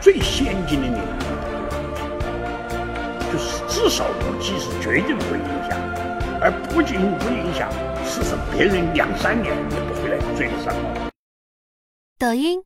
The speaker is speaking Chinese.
最先进的领域，就是至少五 G 是绝对不会影响，而不仅不影响，是实别人两三年也不会来追得上。抖音。